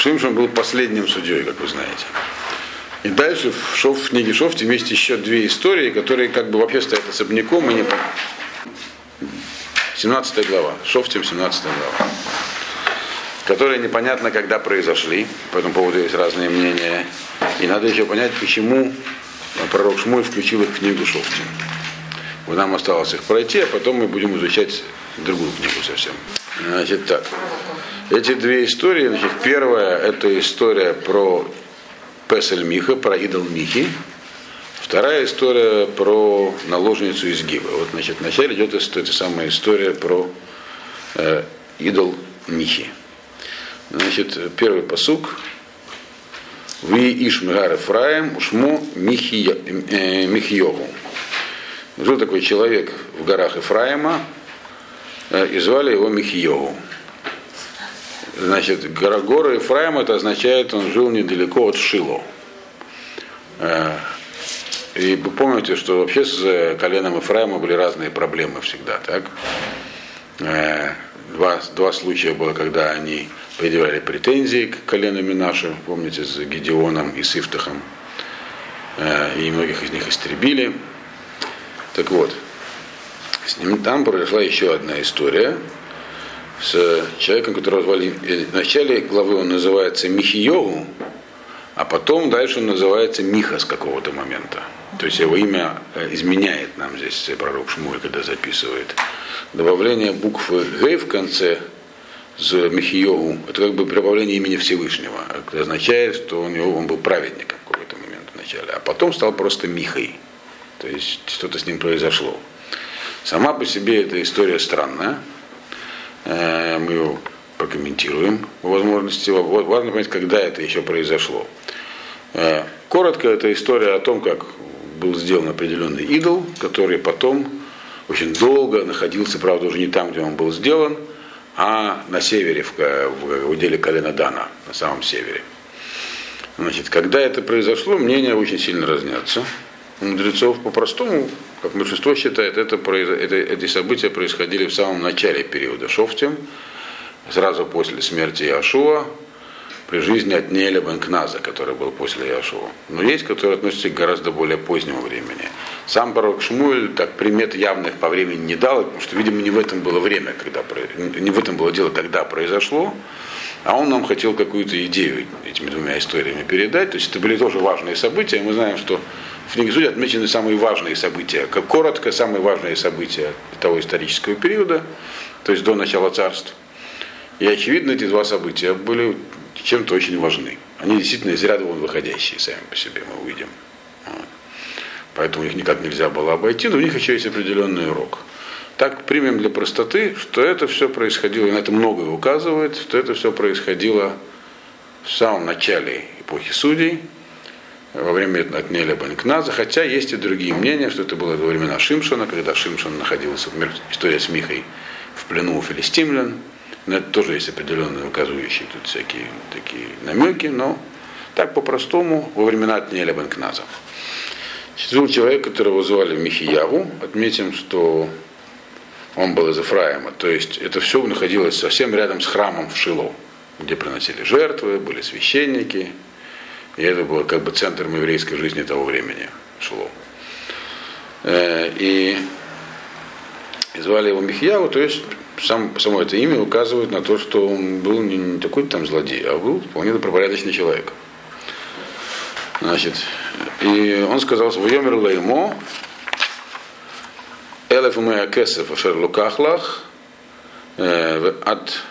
Шимшон был последним судьей, как вы знаете. И дальше в, Шов, в книге Шофте есть еще две истории, которые как бы вообще стоят особняком. И не... 17 глава. Шофтим 17 глава. Которые непонятно, когда произошли. По этому поводу есть разные мнения. И надо еще понять, почему пророк Шмуль включил их в книгу Шофтим. Вот нам осталось их пройти, а потом мы будем изучать другую книгу совсем. Значит так. Эти две истории, значит, первая это история про Песель Миха, про идол Михи. Вторая история про наложницу из Гива. Вот, значит, вначале идет эта самая история про э, идол Михи. Значит, первый посук. Вы Ишмигар Ефраем, Ушму э, Михьеву. Жил такой человек в горах Ефраима, э, и звали его Михьеву. Значит, горы Ефраим это означает, он жил недалеко от Шило. Э, и вы помните, что вообще с коленом Ефраима были разные проблемы всегда, так? Э, два, два случая было, когда они предъявляли претензии к колену Минашу, помните, с Гедеоном и Сифтахом, э, и многих из них истребили. Так вот, с ним там произошла еще одна история, с человеком, которого звали... Э, в начале главы он называется Михиеву, а потом дальше он называется Миха с какого-то момента. То есть его имя э, изменяет нам здесь пророк Шмуль, когда записывает. Добавление буквы Г в конце с Михиеву, это как бы прибавление имени Всевышнего. Это означает, что у него он был праведником в какой-то момент вначале. А потом стал просто Михой. То есть что-то с ним произошло. Сама по себе эта история странная. Э, мы его прокомментируем по возможности. Важно понять, когда это еще произошло. Э, коротко, это история о том, как был сделан определенный идол, который потом очень долго находился, правда, уже не там, где он был сделан, а на севере, в, в уделе колена Дана, на самом севере. Значит, когда это произошло, мнения очень сильно разнятся. Мудрецов по-простому как большинство считает, это, это, эти события происходили в самом начале периода Шофтем, сразу после смерти Иошуа, при жизни от Неля Бенкназа, который был после Иошуа. Но есть, которые относятся к гораздо более позднему времени. Сам пророк Шмуэль так примет явных по времени не дал, потому что, видимо, не в этом было время, когда, не в этом было дело, когда произошло, а он нам хотел какую-то идею этими двумя историями передать. То есть это были тоже важные события. Мы знаем, что в книге Судей отмечены самые важные события, как коротко, самые важные события того исторического периода, то есть до начала царств. И очевидно, эти два события были чем-то очень важны. Они действительно из ряда вон выходящие сами по себе, мы увидим. Поэтому их никак нельзя было обойти, но у них еще есть определенный урок. Так примем для простоты, что это все происходило, и на это многое указывает, что это все происходило в самом начале эпохи судей, во время Отнеля Банкназа, хотя есть и другие мнения, что это было во времена Шимшона, когда Шимшон находился, в история с Михой, в плену у филистимлян. Но это тоже есть определенные указывающие тут всякие такие намеки, но так по-простому во времена Отнеля Банкназа. Был человек, которого звали Михияву. Отметим, что он был из Ефраима. То есть это все находилось совсем рядом с храмом в Шило, где приносили жертвы, были священники, и это было как бы центром еврейской жизни того времени шло. Э, и, звали его Михьяву, то есть сам, само это имя указывает на то, что он был не, не такой там злодей, а был вполне добропорядочный человек. Значит, и он сказал, «Воемер леймо, элеф умея кесев ашер лукахлах, э, от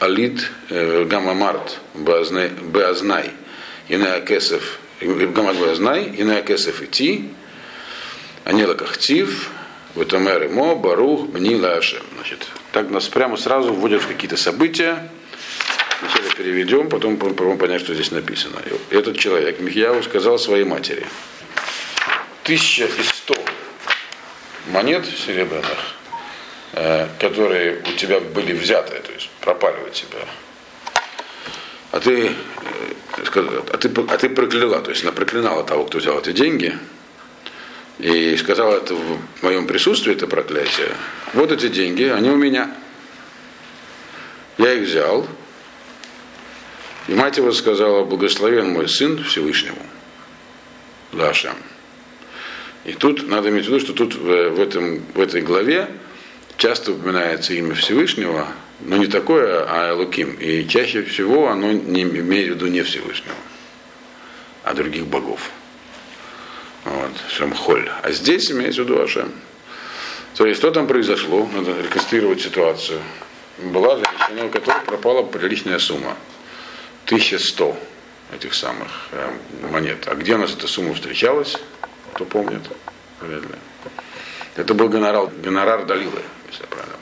алит э, гамамарт беазнай, Иная Кесов, Гамад Знай, Иная Кесов идти, Анила Кахтив, Ватамер Мо, Барух, Бнила Ашем. Значит, так нас прямо сразу вводят в какие-то события. Сначала переведем, потом попробуем понять, что здесь написано. Этот человек, Михьяву, сказал своей матери, тысяча и сто монет серебряных, э, которые у тебя были взяты, то есть пропали у тебя, а ты, э, а ты, а ты прокляла, то есть она проклинала того, кто взял эти деньги, и сказала это в моем присутствии, это проклятие. Вот эти деньги, они у меня. Я их взял, И мать его сказала, благословен мой сын Всевышнему. Лашем. И тут надо иметь в виду, что тут в, в, этом, в этой главе часто упоминается имя Всевышнего, но не такое, а Элуким. И чаще всего оно не имеет в виду не Всевышнего, а других богов. Вот, Шамхоль. А здесь имеется в виду Ашем. То есть, что там произошло? Надо реконструировать ситуацию. Была женщина, у которой пропала приличная сумма. 1100 этих самых э, монет. А где у нас эта сумма встречалась? Кто помнит? Вряд ли. Это был гонорар, гонорар Далилы, если я правильно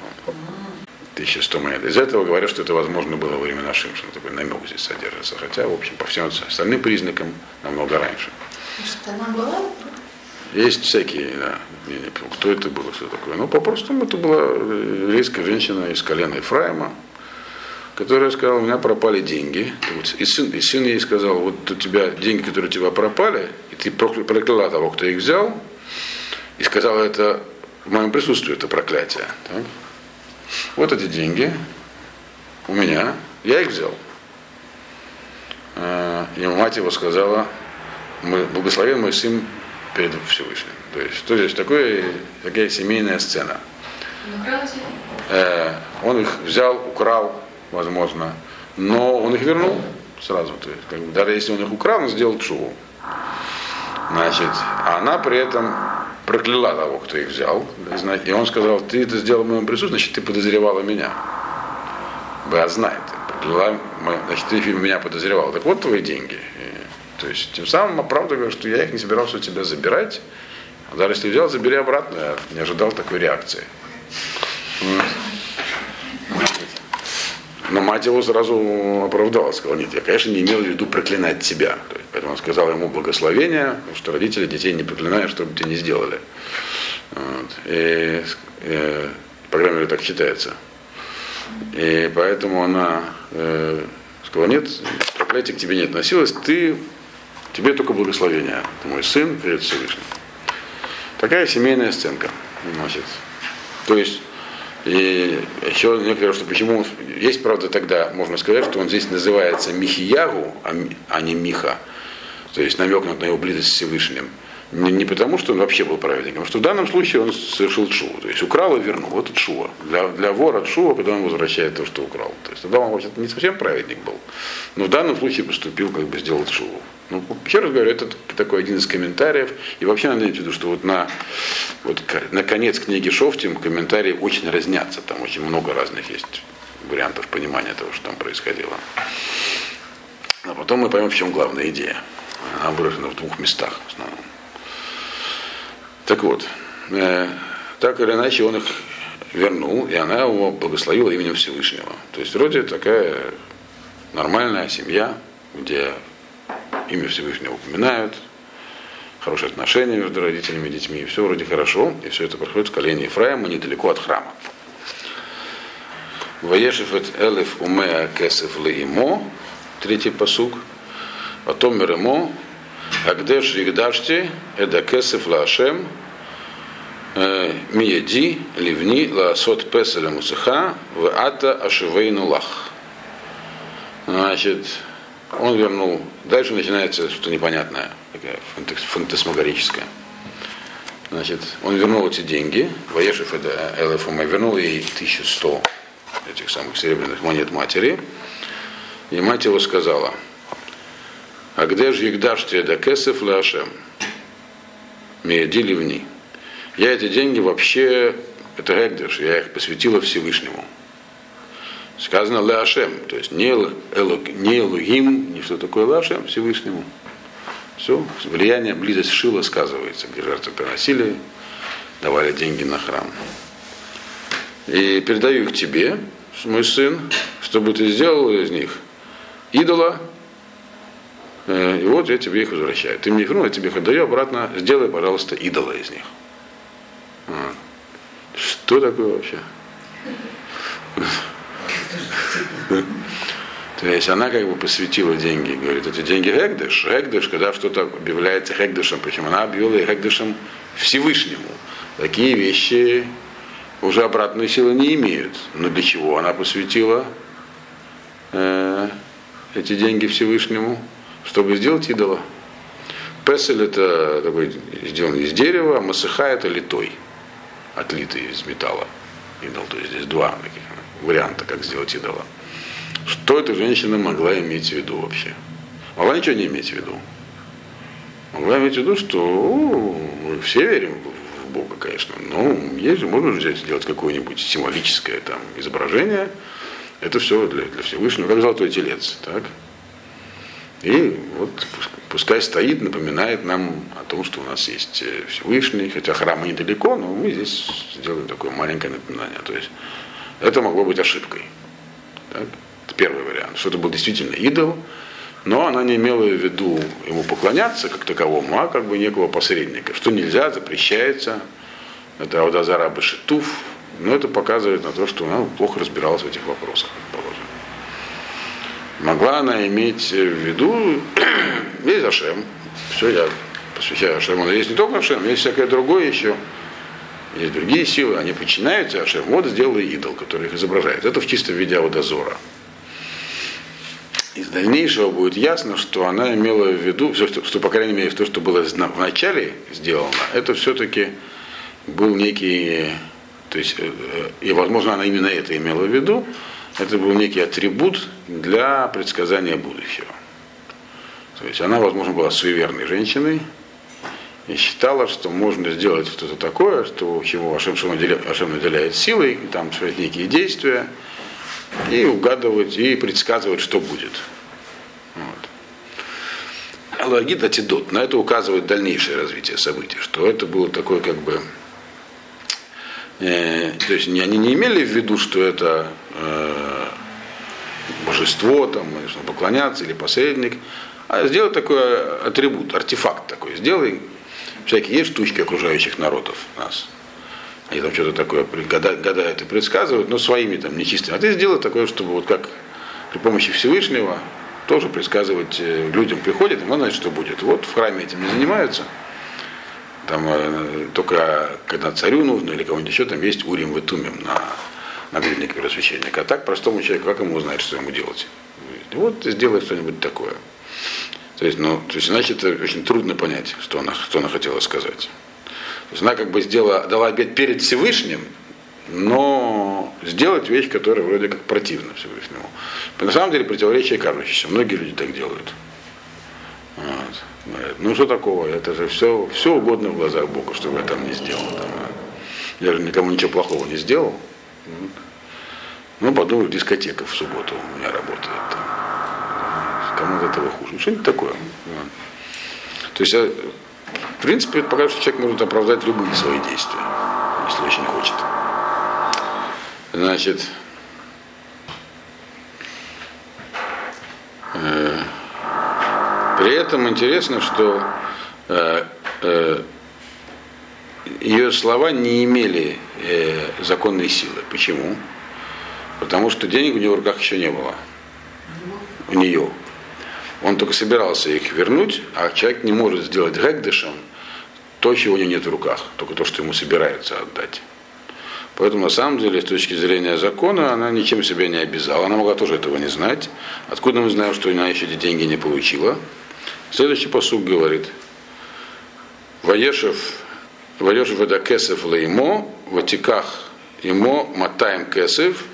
помню. 1100 монет. Из этого говорят, что это возможно было во времена Шимшина. Такой намек здесь содержится. Хотя, в общем, по всем остальным признакам намного раньше. Что она была? Есть всякие, да, я не помню, кто это было, что такое. Ну, по-простому, это была еврейская женщина из колена Ефраима, которая сказала, у меня пропали деньги. И сын, и сын ей сказал, вот у тебя деньги, которые у тебя пропали, и ты прокляла того, кто их взял, и сказала это в моем присутствии, это проклятие. Так? Вот эти деньги у меня, я их взял. А, и мать его сказала, благословен мой сын перед Всевышним. То есть, что здесь такое, такая семейная сцена. Э, он их взял, украл, возможно, но он их вернул сразу. То есть, как бы, даже если он их украл, он сделал чуву. Значит, а она при этом прокляла того, кто их взял. И он сказал, ты это сделал в моем присутствии, значит, ты подозревала меня. Б знает. Прокляла, значит, ты меня подозревал. Так вот твои деньги. То есть тем самым оправдываю, что я их не собирался у тебя забирать. А даже если взял, забери обратно. Я не ожидал такой реакции. Но мать его сразу оправдала, сказала, нет, я, конечно, не имел в виду проклинать тебя. Поэтому он сказал ему благословение, что родители детей не проклинают, что бы те не сделали. Вот. И, и, по крайней мере, так считается. И поэтому она э, сказала, нет, проклятие к тебе не относилось, ты Тебе только благословение. Ты мой сын перед Всевышним. Такая семейная сценка. Значит. То есть, и еще некоторые, что почему есть, правда, тогда можно сказать, что он здесь называется Михиягу, а, а не Миха. То есть намекнут на его близость с Всевышним. Не, потому, что он вообще был праведником, а что в данном случае он совершил чуву. То есть украл и вернул. Вот это чува. Для, для вора чува, когда он возвращает то, что украл. То есть тогда он вообще не совсем праведник был. Но в данном случае поступил, как бы сделал чуву. Ну, еще раз говорю, это такой один из комментариев. И вообще надо иметь в виду, что вот на, вот на конец книги Шофтим комментарии очень разнятся. Там очень много разных есть вариантов понимания того, что там происходило. А потом мы поймем, в чем главная идея. Она выражена в двух местах в основном. Так вот, э, так или иначе он их вернул, и она его благословила именем Всевышнего. То есть вроде такая нормальная семья, где имя Всевышнего упоминают, хорошие отношения между родителями и детьми, и все вроде хорошо, и все это происходит в колене Ефраима, недалеко от храма. Ваешефет элев умеа кесев леимо, третий посук, потом меремо, Агдеш Игдашти, Эда Кесев Лашем, э, Мияди, Ливни, Лаасот Песеля Мусаха, Ата Ашивейну Лах. Значит, он вернул. Дальше начинается что-то непонятное, такое фантасмагорическое. Значит, он вернул эти деньги, Ваешев это ЛФМ, вернул ей 1100 этих самых серебряных монет матери. И мать его сказала, а где же Егдаш тебе кесов ляшем? Меяди ливни. Я эти деньги вообще, это Гегдеш, я их посвятила Всевышнему. Сказано Леашем, то есть не, Элу, не Элугим, не что такое Леашем, Всевышнему. Все, влияние, близость Шила сказывается, где жертвы приносили, давали деньги на храм. И передаю их тебе, мой сын, чтобы ты сделал из них идола, и вот я тебе их возвращаю. Ты мне их вернул, я тебе их отдаю обратно, сделай, пожалуйста, идола из них. Что такое вообще? То есть она как бы посвятила деньги, говорит, эти деньги Хегдыш. Хегдыш, когда что-то объявляется Хегдышем, почему она объявила Хегдышем Всевышнему. Такие вещи уже обратной силы не имеют. Но для чего она посвятила э, эти деньги Всевышнему, чтобы сделать идола. Песель это такой сделан из дерева, а масыха это литой, отлитый из металла. Идол, то есть здесь два таких варианта, как сделать идола. Что эта женщина могла иметь в виду вообще? Могла ничего не иметь в виду. Могла иметь в виду, что о, мы все верим в Бога, конечно, но есть можно взять, сделать какое-нибудь символическое там изображение. Это все для, для Всевышнего, как золотой телец. Так? И вот пускай стоит, напоминает нам о том, что у нас есть э, Всевышний, хотя храма недалеко, но мы здесь сделаем такое маленькое напоминание. То есть это могло быть ошибкой. Так? Это первый вариант. Что это был действительно идол, но она не имела в виду ему поклоняться как таковому, а как бы некого посредника. Что нельзя, запрещается. Это Аудазара Башитуф. Но это показывает на то, что она плохо разбиралась в этих вопросах, предположим. Могла она иметь в виду, есть Ашем, все, я посвящаю Ашему, но есть не только Ашем, есть всякое другое еще. Есть другие силы, они подчиняются Ашем. Вот сделали идол, который их изображает. Это в чистом виде аудозора. Из дальнейшего будет ясно, что она имела в виду, все, что, что по крайней мере, то, что было в начале сделано, это все-таки был некий, то есть, э, э, и возможно она именно это имела в виду, это был некий атрибут для предсказания будущего. То есть она, возможно, была суеверной женщиной и считала, что можно сделать что-то такое, что чего Ашем, Ашем наделяет силой, и там совершать некие действия, и угадывать, и предсказывать, что будет. Вот. Логит Атидот. На это указывает дальнейшее развитие событий, что это было такое как бы Э, то есть они не имели в виду, что это э, божество, там, поклоняться или посредник, а сделать такой атрибут, артефакт такой. Сделай всякие есть штучки окружающих народов нас. Они там что-то такое гадают и предсказывают, но своими там нечистыми. А ты сделай такое, чтобы вот как при помощи Всевышнего тоже предсказывать э, людям приходит, и он знает, что будет. Вот в храме этим не занимаются. Там э, только когда царю нужно или кому-нибудь еще, там есть урим и тумим на нагрудник первосвященника. А так простому человеку, как ему узнать, что ему делать? Вот сделай что-нибудь такое. То есть, ну, то есть, значит, очень трудно понять, что она, что она хотела сказать. То есть она как бы сделала, дала обед перед Всевышним, но сделать вещь, которая вроде как противна Всевышнему. На самом деле противоречие кажущееся. Многие люди так делают. Вот. Ну что такого? Это же все, все угодно в глазах Бога, чтобы я там не сделал. Там, а. Я же никому ничего плохого не сделал. Ну, подумай, дискотека в субботу у меня работает. Кому от этого хуже? Ну, что-нибудь такое. То есть, а, в принципе, покажет, что человек может оправдать любые свои действия, если очень хочет. Значит, э, при этом интересно, что э, э, ее слова не имели э, законной силы. Почему? Потому что денег у него в руках еще не было. У нее. Он только собирался их вернуть, а человек не может сделать гэгдышем то, чего у него нет в руках, только то, что ему собираются отдать. Поэтому на самом деле, с точки зрения закона, она ничем себя не обязала. Она могла тоже этого не знать. Откуда мы знаем, что она еще эти деньги не получила? Следующий посуд говорит. Ваешев, Ваешев это кесев леймо, ватиках имо матаем кесев,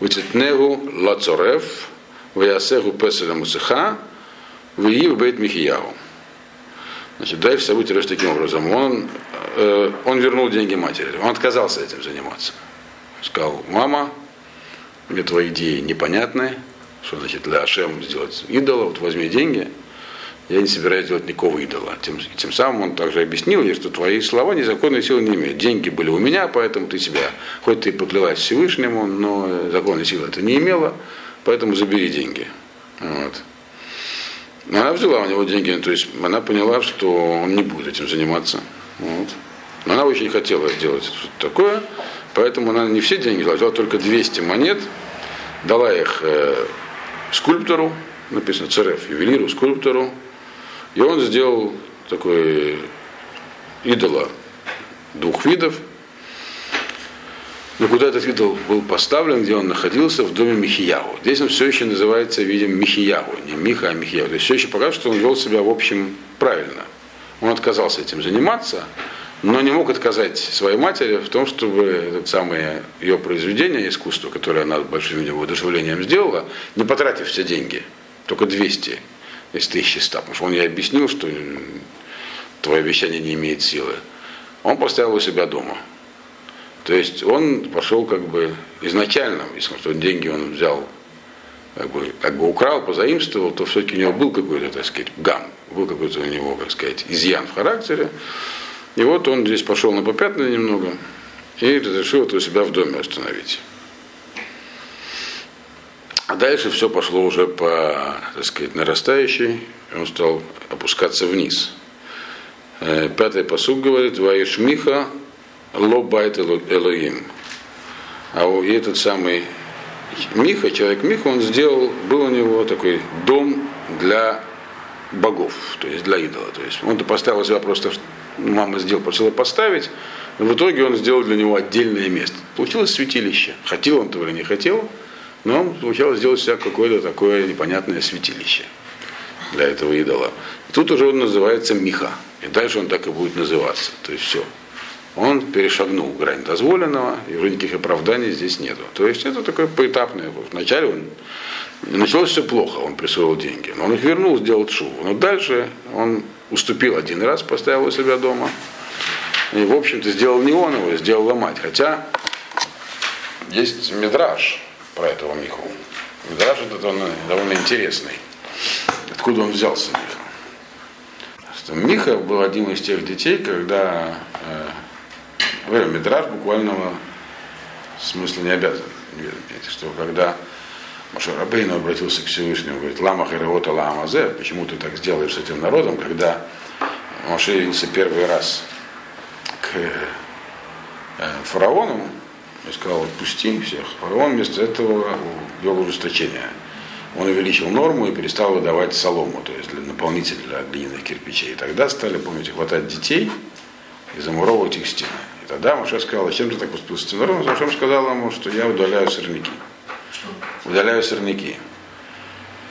вититнегу лацорев, ваясеху песеля мусыха, вии бейт михияу. Значит, дальше события лишь таким образом. Он, э, он вернул деньги матери. Он отказался этим заниматься. Сказал, мама, мне твои идеи непонятны, что значит для Ашем сделать идола, вот возьми деньги, я не собираюсь делать никакого идола. Тем, тем самым он также объяснил ей, что твои слова незаконной силы не имеют. Деньги были у меня, поэтому ты себя, хоть ты поклялась Всевышнему, но законной силы это не имела, поэтому забери деньги. Вот. Она взяла у него деньги, то есть она поняла, что он не будет этим заниматься. Вот. Но она очень хотела сделать что-то такое, поэтому она не все деньги взяла, взяла только 200 монет, дала их э, скульптору, написано ЦРФ, ювелиру, скульптору, и он сделал такой идола двух видов. Но куда этот идол был поставлен, где он находился, в доме Михиягу. Здесь он все еще называется, видим, Михиягу, не Миха, а Михиягу. То есть все еще показывает, что он вел себя, в общем, правильно. Он отказался этим заниматься, но не мог отказать своей матери в том, чтобы это самое ее произведение искусства, которое она большим его воодушевлением сделала, не потратив все деньги, только 200 из 1100, потому что он ей объяснил, что твое обещание не имеет силы. Он поставил у себя дома. То есть он пошел как бы изначально, если что деньги он взял, как бы, как бы украл, позаимствовал, то все-таки у него был какой-то, так сказать, гам, был какой-то у него, как сказать, изъян в характере. И вот он здесь пошел на попятную немного и разрешил это у себя в доме остановить. А дальше все пошло уже по, так сказать, нарастающей, он стал опускаться вниз. Э, пятый посуд говорит, Ваиш Миха Лобайт Элоим. А и этот самый Миха, человек Миха, он сделал, был у него такой дом для богов, то есть для идола. То есть он поставил себя просто, мама сделал, просила поставить, но в итоге он сделал для него отдельное место. Получилось святилище. Хотел он того или не хотел, но он получалось сделать себя какое-то такое непонятное святилище для этого идола. И тут уже он называется Миха. И дальше он так и будет называться. То есть все он перешагнул грань дозволенного, и уже никаких оправданий здесь нету. То есть это такое поэтапное. Вначале он началось все плохо, он присвоил деньги, но он их вернул, сделал шубу. Но дальше он уступил один раз, поставил у себя дома. И, в общем-то, сделал не он его, сделала мать. Хотя есть мидраж про этого Миху. Мидраж этот он довольно интересный. Откуда он взялся, Миха? Миха был одним из тех детей, когда э, метраж буквального смысла не обязан. Что когда Маша Рабейну обратился к Всевышнему, говорит, лама хереота ламазе, почему ты так сделаешь с этим народом, когда Маша явился первый раз к э, фараону и сказал, отпусти всех. Фараон вместо этого ввел ужесточение. Он увеличил норму и перестал выдавать солому, то есть для наполнителя для глиняных кирпичей. И тогда стали, помните, хватать детей и замуровывать их стены. Тогда Моше сказал, зачем ты так поступил с народом? Моше сказал ему, что я удаляю сорняки. Удаляю сорняки.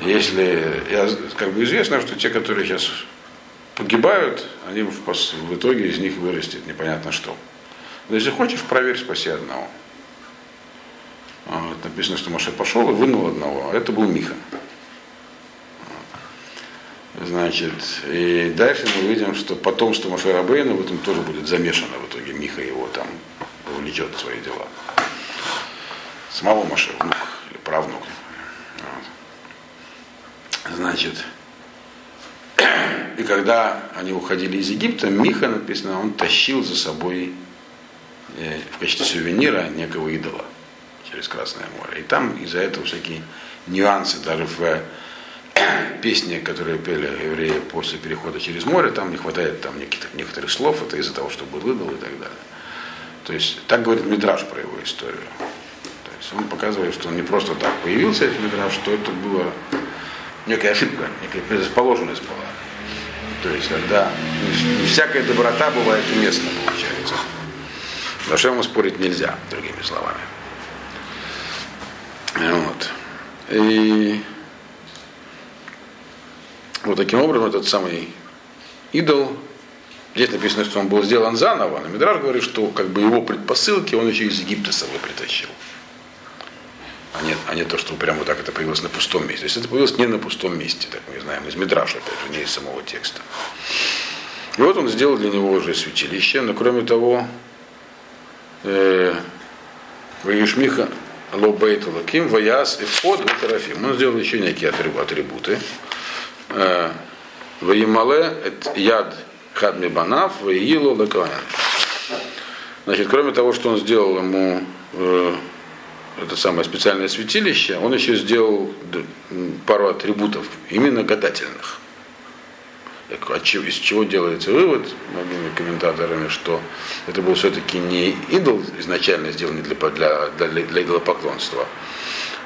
Если, я, как бы известно, что те, которые сейчас погибают, они в, в итоге из них вырастет непонятно что. Но если хочешь, проверь, спаси одного. Вот, написано, что Моше пошел и вынул одного, а это был Миха. Значит, и дальше мы видим, что потомство Моше Рабейна в этом тоже будет замешано в итоге. Миха его там увлечет в свои дела. Самого Моше, внук или правнук. Вот. Значит, и когда они уходили из Египта, Миха, написано, он тащил за собой э, в качестве сувенира некого идола через Красное море. И там из-за этого всякие нюансы даже в песни, которые пели евреи после перехода через море, там не хватает там некоторых, некоторых слов, это из-за того, что был идол и так далее. То есть так говорит Мидраш про его историю. То есть он показывает, что он не просто так появился, этот Мидраш, что это была некая ошибка, некая предрасположенность была. То есть когда не всякая доброта бывает уместна, получается. На что ему спорить нельзя, другими словами. Вот. И вот таким образом этот самый идол, здесь написано, что он был сделан заново, но Мидраж говорит, что как бы его предпосылки он еще из Египта с собой притащил. А не, а не то, что прямо вот так это появилось на пустом месте. То есть это появилось не на пустом месте, так мы знаем, из Мидраша, опять же, не из самого текста. И вот он сделал для него уже святилище, но кроме того, э, Ваюшмиха Лобейт Лаким, Ваяс и Фод Терафим. Он сделал еще некие атрибуты. Э, Ваимале яд хадми банав, ваилу лекоэн. Значит, кроме того, что он сделал ему э, это самое специальное святилище, он еще сделал пару атрибутов, именно гадательных. Из чего делается вывод многими комментаторами, что это был все-таки не идол изначально сделанный для, для, для, для идолопоклонства,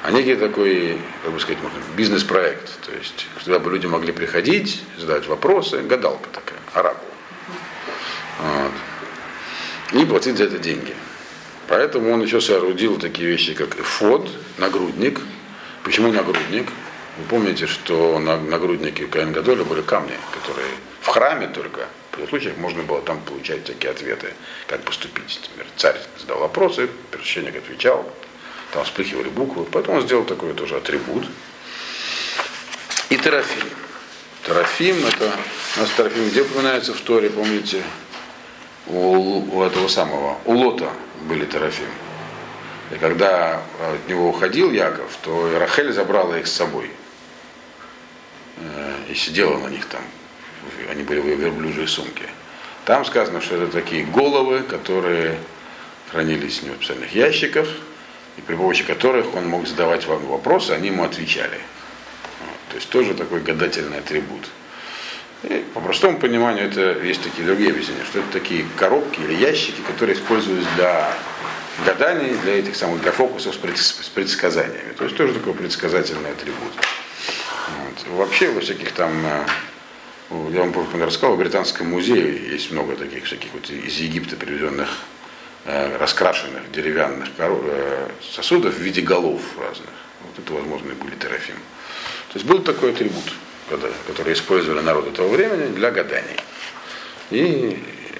а некий такой, как бы сказать, бизнес-проект. То есть, куда бы люди могли приходить, задать вопросы, гадалка такая, оракул. Вот. И платить за это деньги. Поэтому он еще соорудил такие вещи, как эфод, нагрудник. Почему нагрудник? Вы помните, что на нагруднике Каин Гадоля были камни, которые в храме только, в таких случаях можно было там получать такие ответы, как поступить. Например, царь задал вопросы, священник отвечал, там вспыхивали буквы. Поэтому он сделал такой тоже атрибут. И терафим. Терафим, это у нас терафим где упоминается в Торе, помните, у, у этого самого, у Лота были терафим. И когда от него уходил Яков, то Рахель забрала их с собой. Э, и сидела на них там. Они были в верблюжьей сумке. Там сказано, что это такие головы, которые хранились него в специальных ящиках, и при помощи которых он мог задавать вам вопросы, они ему отвечали. Вот. То есть тоже такой гадательный атрибут. И по простому пониманию это есть такие другие объяснения, что это такие коробки или ящики, которые используются для гаданий, для этих самых для фокусов с предсказаниями. То есть тоже такой предсказательный атрибут. Вот. Вообще во всяких там, я вам помню, рассказал, в Британском музее есть много таких всяких вот из Египта привезенных э, раскрашенных деревянных э, сосудов в виде голов разных. Вот это, возможно, и были терафим. То есть был такой атрибут, который использовали народ этого времени для гаданий. И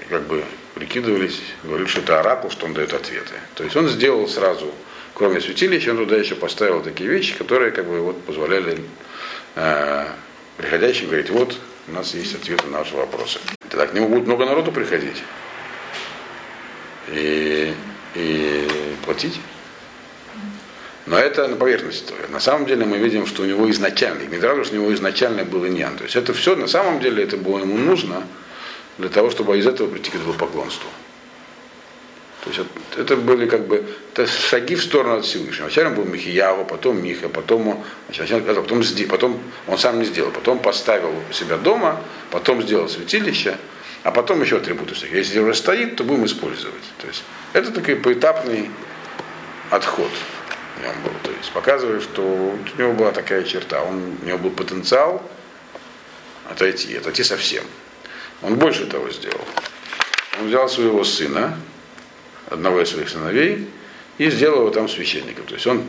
как бы прикидывались, говорили, что это оракул, что он дает ответы. То есть он сделал сразу, кроме святилища, он туда еще поставил такие вещи, которые как бы вот позволяли приходящим говорить, вот у нас есть ответы на наши вопросы. Тогда к нему будет много народу приходить и, и платить. Но это на поверхности. На самом деле мы видим, что у него изначально, что у него изначально был иньян. То есть это все, на самом деле, это было ему нужно для того, чтобы из этого прийти к поклонству. То есть это были как бы это шаги в сторону от Всевышнего. Сначала был Михияву, потом Миха, потом, потом, потом он сам не сделал, потом поставил себя дома, потом сделал святилище, а потом еще атрибуты всякие. Если уже стоит, то будем использовать. То есть это такой поэтапный отход нем был. То есть показывает, что у него была такая черта. Он, у него был потенциал отойти, отойти совсем. Он больше того сделал. Он взял своего сына, одного из своих сыновей, и сделал его там священником. То есть он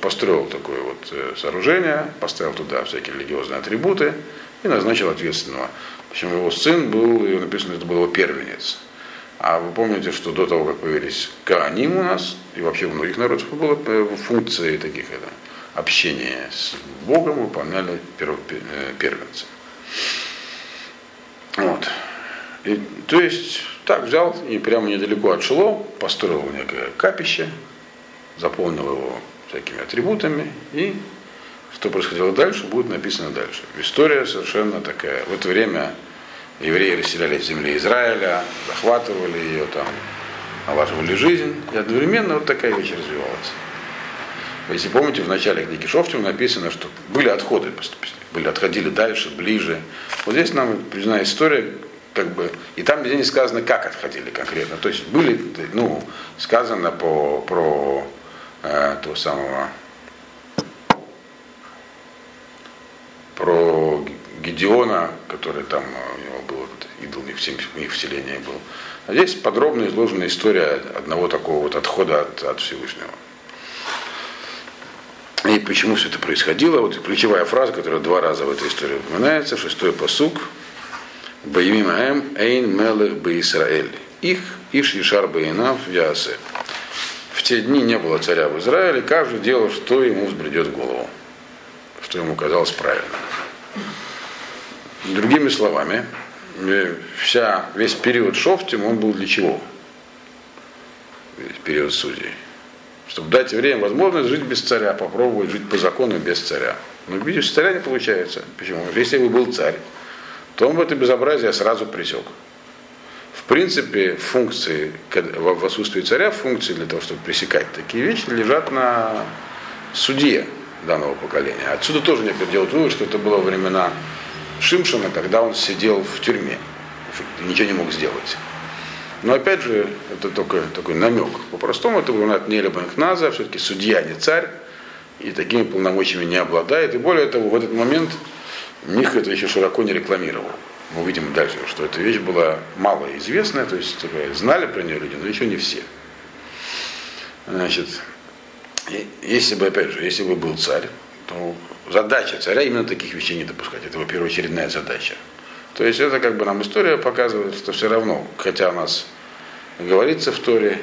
построил такое вот э, сооружение, поставил туда всякие религиозные атрибуты и назначил ответственного. Причем его сын был, и написано, это был его первенец. А вы помните, что до того, как появились Кааним у нас, и вообще у многих народов было э, функции таких это, общения с Богом выполняли э, первенцы. Вот. И, то есть так взял и прямо недалеко от Шило построил некое капище, заполнил его всякими атрибутами и что происходило дальше, будет написано дальше. История совершенно такая. В это время евреи расселялись в земле Израиля, захватывали ее там, налаживали жизнь, и одновременно вот такая вещь развивалась. Если помните, в начале книги Шофтим написано, что были отходы, были, отходили дальше, ближе. Вот здесь нам признана история, как бы, и там где не сказано, как отходили конкретно. То есть были, ну, сказано по, про э, того самого, про Гедеона, который там, э, у него был идол, в них вселение был. А здесь подробно изложена история одного такого вот отхода от, от Всевышнего. И почему все это происходило? Вот ключевая фраза, которая два раза в этой истории упоминается, шестой посук. Боимим аэм эйн мелех бы Исраэль. Их иш ешар бейнав ясе. В те дни не было царя в Израиле, каждый делал, что ему взбредет в голову, что ему казалось правильным. Другими словами, вся, весь период Шофтим, он был для чего? Весь период судей. Чтобы дать время, возможность жить без царя, попробовать жить по закону без царя. Но видишь, царя не получается. Почему? Если бы был царь, то он бы это безобразие сразу пресек. В принципе, функции, в отсутствии царя, функции для того, чтобы пресекать такие вещи, лежат на суде данного поколения. Отсюда тоже некоторые делают вывод, что это было времена Шимшина, когда он сидел в тюрьме, ничего не мог сделать. Но опять же, это только такой намек. По-простому это Гунат Нелебанкназа, все-таки судья, не царь, и такими полномочиями не обладает. И более того, в этот момент Мих это еще широко не рекламировал. Мы увидим дальше, что эта вещь была мало известная, то есть знали про нее люди, но еще не все. Значит, если бы, опять же, если бы был царь, то задача царя именно таких вещей не допускать. Это его первоочередная задача. То есть это как бы нам история показывает, что все равно, хотя у нас говорится в Торе,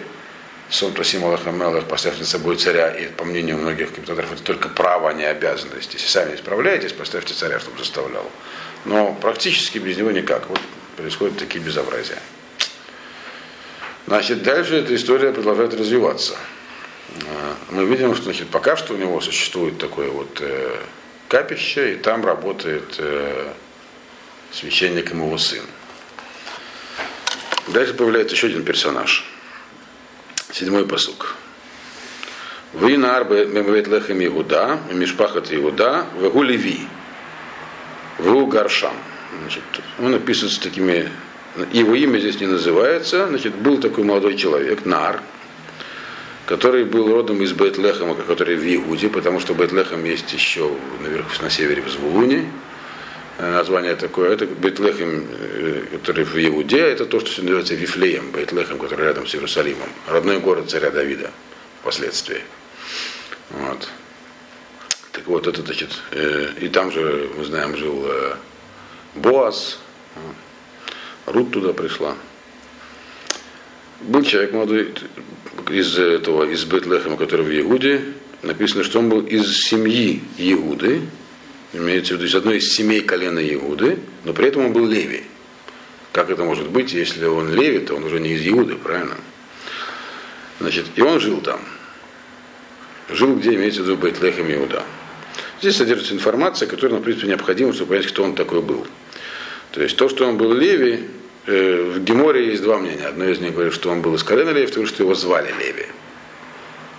Сон Просим Аллах поставьте за собой царя, и по мнению многих комментаторов, это только право, а не обязанность. Если сами справляетесь, поставьте царя, чтобы заставлял. Но практически без него никак. Вот происходят такие безобразия. Значит, дальше эта история продолжает развиваться. А, мы видим, что значит, пока что у него существует такое вот э, капище, и там работает э, священник и его сын. Дальше появляется еще один персонаж. Седьмой посук. На арбе мемвет лехем Игуда, мишпахат Игуда, вегу леви, вегу гаршам. Значит, он описывается такими, его имя здесь не называется, значит, был такой молодой человек, Нар, который был родом из Бетлехема, который в Иуде, потому что Бетлехем есть еще наверху, на севере в Звулуне. Название такое, это Бетлехем, э, который в Иуде, это то, что называется Вифлеем, Бетлехем, который рядом с Иерусалимом, родной город царя Давида впоследствии. Вот. Так вот, это значит, э, и там же, мы знаем, жил э, Боас, Рут туда пришла. Был человек молодой, из этого, из Бетлехема, который в Иуде, написано, что он был из семьи Иуды, имеется в виду из одной из семей колена Иуды, но при этом он был Леви. Как это может быть, если он Леви, то он уже не из Иуды, правильно? Значит, и он жил там. Жил, где имеется в виду Бейтлехем Иуда. Здесь содержится информация, которая, ну, в принципе, необходима, чтобы понять, кто он такой был. То есть то, что он был Леви, Э, в Геморе есть два мнения. Одно из них говорит, что он был из колена Леви, второе, что его звали Леви.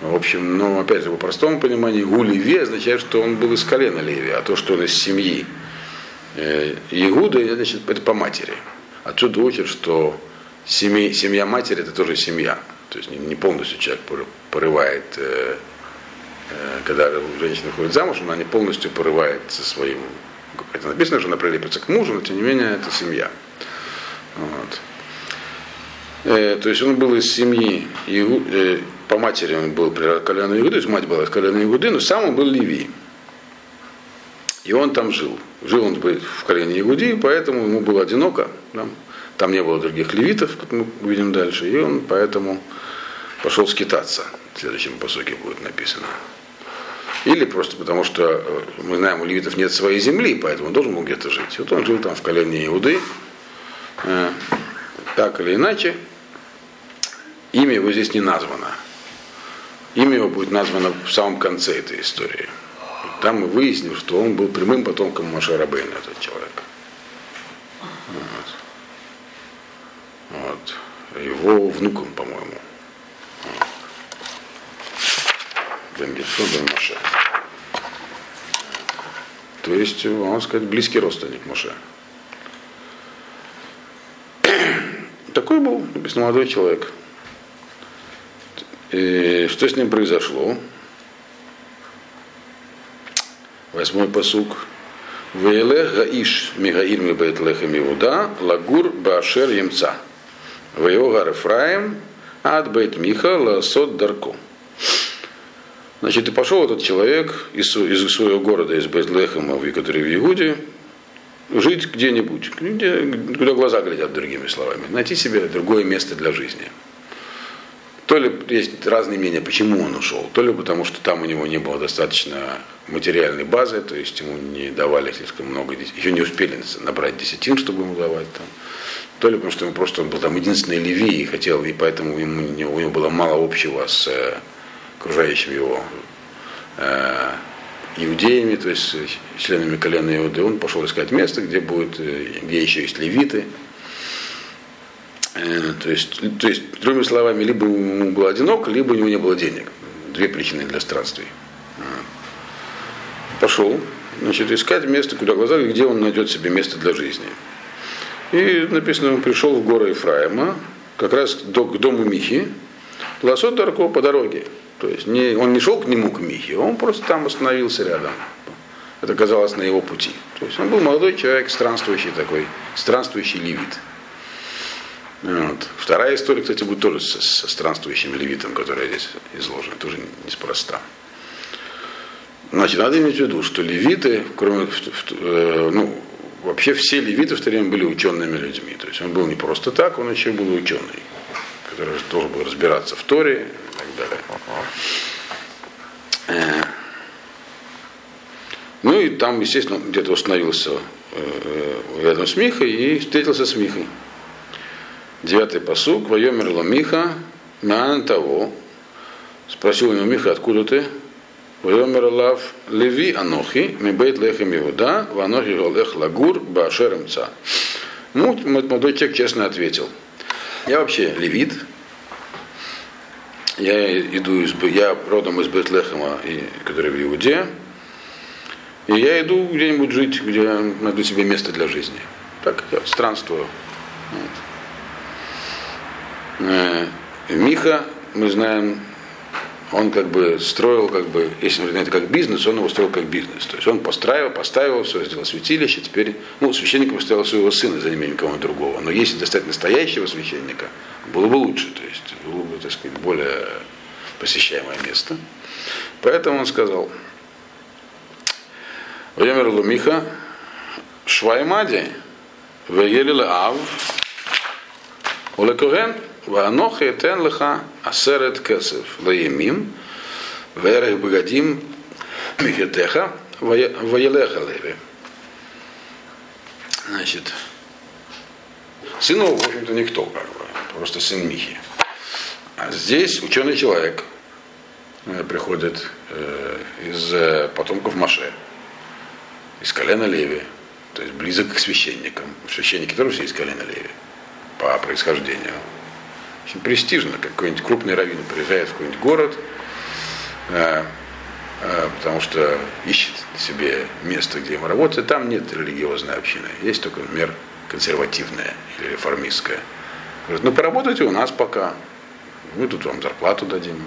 В общем, ну, опять же, по простому пониманию, Гулеви означает, что он был из колена Леви, а то, что он из семьи э, Иуда, значит, это по матери. Отсюда учат, что семья, семья матери это тоже семья. То есть не полностью человек порывает, э, когда женщина выходит замуж, она не полностью порывает со своим. Это написано, что она прилепится к мужу, но тем не менее это семья. Вот. Э, то есть он был из семьи, Игу, э, по матери он был при колена Игуды, то есть мать была из колена Игуды, но сам он был Ливий. И он там жил. Жил он в колене Игуди, поэтому ему было одиноко. Да? Там не было других левитов, как мы увидим дальше. И он поэтому пошел скитаться. В следующем посоке будет написано. Или просто потому, что э, мы знаем, у левитов нет своей земли, поэтому он должен был где-то жить. Вот он жил там в колене Иуды, Э, так или иначе, имя его здесь не названо. Имя его будет названо в самом конце этой истории. Там мы выясним, что он был прямым потомком Маша Рабейна, этот человек. Вот. вот. Его внуком, по-моему. Бен Гершо, Бен Маше. То есть, можно сказать, близкий родственник Моше. Написано, молодой человек. И что с ним произошло? Восьмой посук. Вейлех гаиш мигаир ми бейтлехем Иуда, лагур башер емца. Вейогар Ефраим, ад бейт Миха, ласот дарко. Значит, и пошел этот человек из, из своего города, из Бейтлехема, который в Иуде, жить где-нибудь, где, куда глаза глядят, другими словами, найти себе другое место для жизни. То ли есть разные мнения, почему он ушел, то ли потому, что там у него не было достаточно материальной базы, то есть ему не давали слишком много, еще не успели набрать десятин, чтобы ему давать там. То ли потому, что ему просто он был там единственный леви и хотел, и поэтому ему, у него было мало общего с э, окружающим его э, иудеями, то есть членами колена Иуды, он пошел искать место, где, будет, э, где еще есть левиты. Э, то есть, то есть, другими словами, либо ему было одиноко, либо у него не было денег. Две причины для странствий. Пошел, значит, искать место, куда глаза, где он найдет себе место для жизни. И написано, он пришел в горы Ефраима, как раз к дому Михи, Лосот Дарко по дороге. То есть не, он не шел к нему, к Михе, он просто там остановился рядом. Это казалось на его пути. То есть он был молодой человек, странствующий такой, странствующий левит. Вот. Вторая история, кстати, будет тоже со, со странствующим левитом, которая здесь изложена, тоже неспроста. Значит, надо иметь в виду, что левиты, кроме, э, ну, вообще все левиты в то время были учеными людьми. То есть он был не просто так, он еще был ученый, который должен был разбираться в Торе и так далее. Э, ну и там, естественно, где-то установился э, рядом с Михой и встретился с Михой. Девятый посук, Вайомер Миха, Мян того. Спросил у него Миха, откуда ты? Вайомер Лав Леви Анохи, Мибейт Лехем Иуда, Ванохи Галех Лагур, Башер Мца. Ну, молодой человек честно ответил. Я вообще левит, я иду из, я родом из Бетлехема, который в Иуде, и я иду где-нибудь жить, где найду себе место для жизни. Так я странствую. Вот. Э, Миха, мы знаем, он как бы строил, как бы, если это как бизнес, он его строил как бизнес. То есть он построил, поставил все, сделал святилище, теперь, ну, священником поставил своего сына за неимением кого-то другого. Но если достать настоящего священника, было бы лучше, то есть так сказать, более посещаемое место. Поэтому он сказал, Вемер Лумиха, Шваймади, Вегелила Ав, Улекуген, Ванох и Тенлиха, Асерет Кесев, Лаемим, Верех Богадим, Михетеха, Ваелеха Леви. Значит, сынов, в общем-то, никто, как бы, просто сын Михи. А здесь ученый человек э, приходит э, из э, потомков Маше, из колена Леви, то есть близок к священникам. Священники тоже все из колена Леви по происхождению очень престижно, какой-нибудь крупный раввин приезжает в какой-нибудь город, потому что ищет себе место, где ему работать, там нет религиозной общины, есть только, например, консервативная или реформистская. Говорит, ну поработайте у нас пока, мы тут вам зарплату дадим.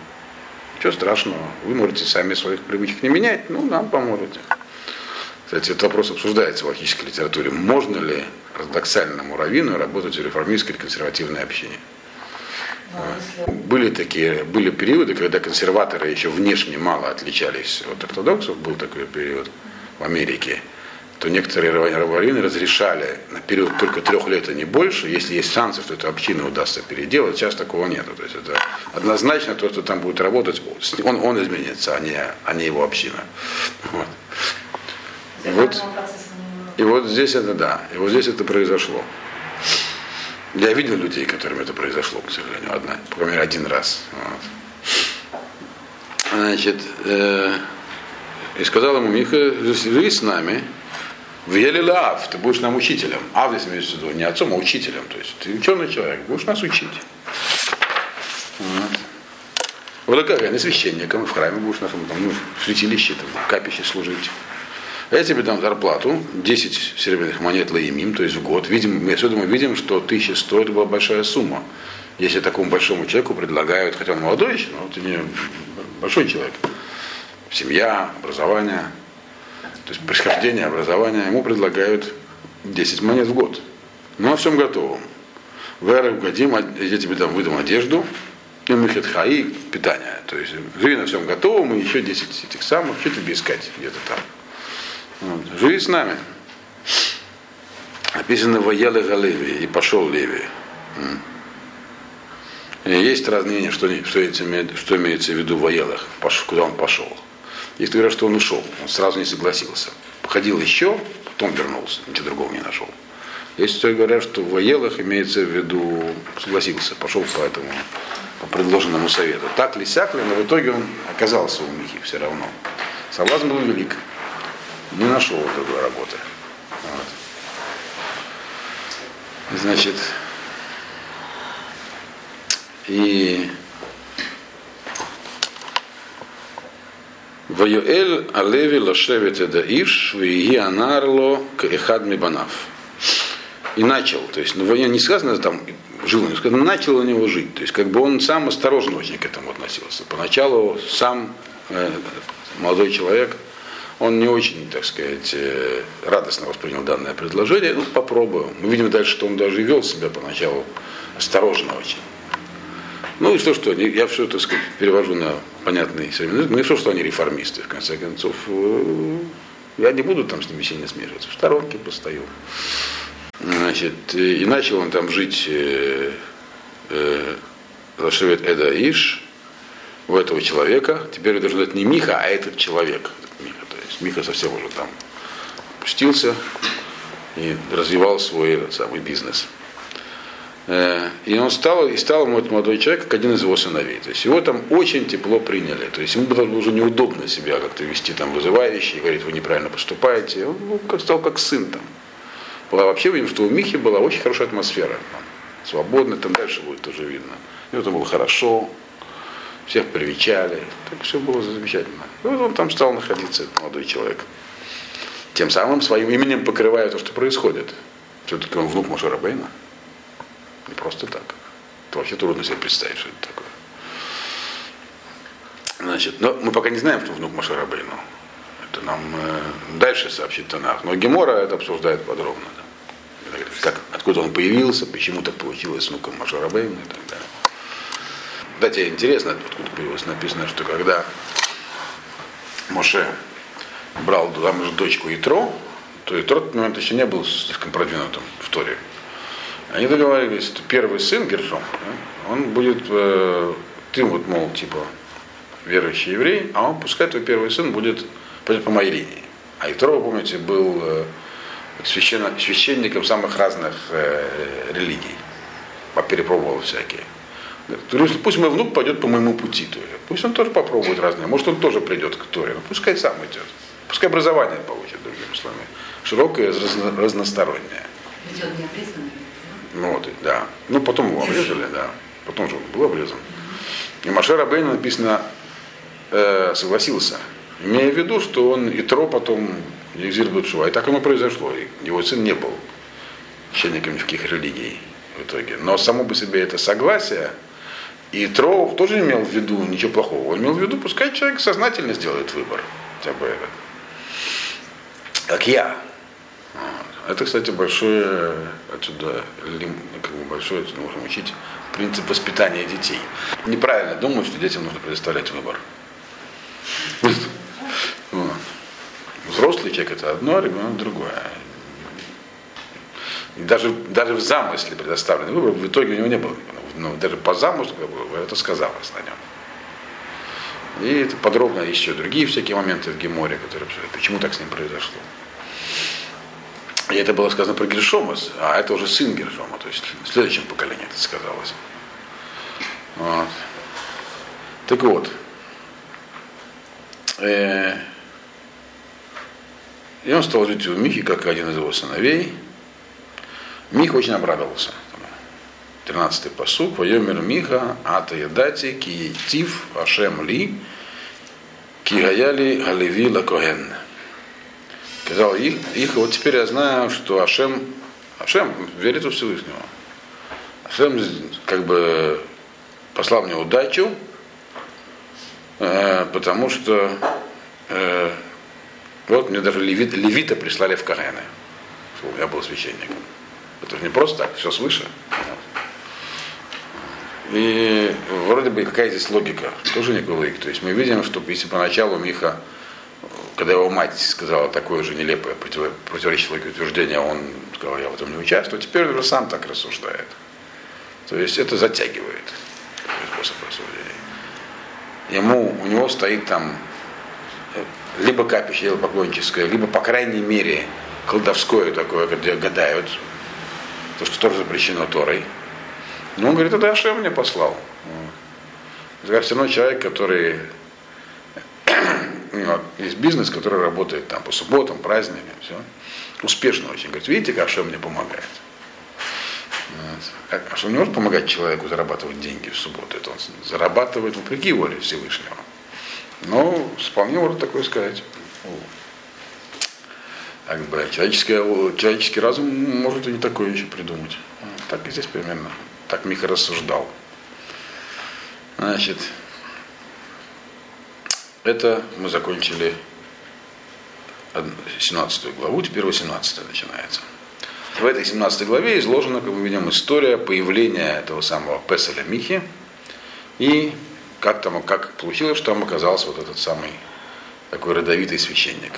Ничего страшного, вы можете сами своих привычек не менять, ну нам поможете. Кстати, этот вопрос обсуждается в логической литературе. Можно ли ортодоксальному раввину работать в реформистской или консервативной общине? Были такие, были периоды, когда консерваторы еще внешне мало отличались от ортодоксов, был такой период в Америке, то некоторые раввины разрешали на период только трех лет, а не больше, если есть шансы, что эту общину удастся переделать, сейчас такого нет. То есть это однозначно тот, кто там будет работать, он, он изменится, а не, а не его община. Вот. И вот, и вот здесь это да, и вот здесь это произошло. Я видел людей, которым это произошло, к сожалению, одна, по крайней мере, один раз. Вот. Значит, э, и сказал ему Миха, живи с нами, в Елилав, ты будешь нам учителем. Ав здесь имеется в виду не отцом, а учителем. То есть ты ученый человек, будешь нас учить. Вот. Владыкарен и священником, в храме будешь нас там, ну, в святилище, там, в капище служить. А я тебе дам зарплату, 10 серебряных монет лаимим, то есть в год. Видим, мы отсюда мы видим, что 1100 это была большая сумма. Если такому большому человеку предлагают, хотя он молодой еще, но не большой человек, семья, образование, то есть происхождение, образование, ему предлагают 10 монет в год. Ну, на всем готовом. В эры угодим, я тебе там выдам одежду, и мухетха, и питание. То есть живи на всем готовом, и еще 10 этих самых, что тебе искать где-то там. Вот. Живи с нами. Написано Ваелы Галеви и пошел Леви. Есть разные мнения, что, что, имеет, что имеется в виду в Ваелах, куда он пошел. Есть говорят, что он ушел, он сразу не согласился. Походил еще, потом вернулся, ничего другого не нашел. Есть кто говорят, что в Ваелах имеется в виду согласился, пошел по этому по предложенному совету. Так ли, сяк ли, но в итоге он оказался у Михи все равно. Соблазн был велик не нашел такой работы. Вот. Значит, и Ваюэль Алеви Лашевит Эдаиш, Виги Анарло Каихад Мибанав. И начал, то есть, ну, не сказано там, жил, не сказано, начал у него жить. То есть, как бы он сам осторожно очень к этому относился. Поначалу сам э, молодой человек он не очень, так сказать, э, радостно воспринял данное предложение. Ну, попробую. Мы видим дальше, что он даже вел себя поначалу осторожно очень. Ну и что, что, я все, так сказать, перевожу на понятный современный язык. Ну и что, что они реформисты, в конце концов. Э, я не буду там с ними сильно смешиваться. В сторонке постою. Значит, и начал он там жить э, э, Эда Иш, у этого человека. Теперь это уже не Миха, а этот человек. Миха, то есть Миха совсем уже там пустился и развивал свой этот самый бизнес. Э, и он стал, и стал ему этот молодой человек как один из его сыновей. То есть его там очень тепло приняли. То есть ему было уже неудобно себя как-то вести там вызывающе, и говорить, вы неправильно поступаете. Он ну, стал как сын там. Была вообще видим, что у Михи была очень хорошая атмосфера. Там, свободно, там дальше будет тоже видно. И это было хорошо, всех привечали, так все было замечательно. И вот он там стал находиться, этот молодой человек. Тем самым своим именем покрывая то, что происходит. Все-таки он внук Машарабейна. Не просто так. Это вообще трудно себе представить, что это такое. Значит, но мы пока не знаем, что внук Машарабейну. Это нам э, дальше сообщит Танах. Но Гемора это обсуждает подробно. Да. Как, откуда он появился, почему так получилось с внуком Машарабейна и так далее. Кстати, интересно, откуда появилось написано, что когда Моше брал же дочку Итро, то Итро в тот момент еще не был слишком продвинутым в Торе. Они договорились, что первый сын Гершом, он будет, э, ты вот, мол, типа, верующий еврей, а он, пускай твой первый сын будет, пойдет по моей линии. А Итро, вы помните, был э, священно, священником самых разных э, религий. Перепробовал всякие. Говорит, пусть мой внук пойдет по моему пути. То есть, пусть он тоже попробует разные. Может, он тоже придет к Торе. Но пускай сам идет. Пускай образование получит, другими словами. Широкое, разно, разностороннее. Ведь он не обрезанный. Ну вот, да. Ну, потом его обрезали, да. Потом же он был обрезан. И Машер Абейн написано, э, согласился. Имея в виду, что он и Тро потом экзиль Бутшува. И так оно произошло. И его сын не был священником никаких религий в итоге. Но само по себе это согласие, и Троу тоже имел в виду ничего плохого. Он имел в виду, пускай человек сознательно сделает выбор. Хотя бы это. Как я. Это, кстати, большое отсюда, как бы большое отсюда можем учить принцип воспитания детей. Неправильно думать, что детям нужно предоставлять выбор. Взрослый человек это одно, а ребенок другое. Даже, даже в замысле предоставленный выбор в итоге у него не было. Ну, даже по замыслу это сказалось на нем. И это подробно еще другие всякие моменты в Геморе, которые почему так с ним произошло. И это было сказано про Гершомас, а это уже сын Гершома, то есть в следующем поколении это сказалось. Вот. Так вот. Э, и он стал жить у Михи, как один из его сыновей. Миха очень обрадовался. 13-й посук. Вайомер Миха, Ата Ядати, Киетив, Ашем Ли, Кигаяли Галеви Лакоген. Сказал их, их, вот теперь я знаю, что Ашем, Ашем верит во Всевышнего. Ашем как бы послал мне удачу, э, потому что э, вот мне даже левит, левита прислали в чтобы я был священником. Это же не просто так, все свыше. И вроде бы какая здесь логика, тоже никакой логики. То есть мы видим, что если поначалу Миха, когда его мать сказала такое же нелепое противоречивое утверждение, он сказал, я в этом не участвую, теперь уже сам так рассуждает. То есть это затягивает способ рассуждения. Ему, у него стоит там либо капище, либо поклонническое, либо, по крайней мере, колдовское такое, где гадают, то, что тоже запрещено Торой. Но он говорит, это Ашем мне послал. Это все равно человек, который ну, есть бизнес, который работает там по субботам, праздникам, все. Успешно очень. Говорит, видите, как Ашем мне помогает. Вот. А что не может помогать человеку зарабатывать деньги в субботу? Это он зарабатывает вопреки воле Всевышнего. Но вполне можно такое сказать как бы, человеческий, человеческий разум может и не такое еще придумать. Так и здесь примерно. Так Миха рассуждал. Значит, это мы закончили 17 главу, теперь 18 начинается. В этой 17 главе изложена, как мы видим, история появления этого самого Песеля Михи и как там, как получилось, что там оказался вот этот самый такой родовитый священник.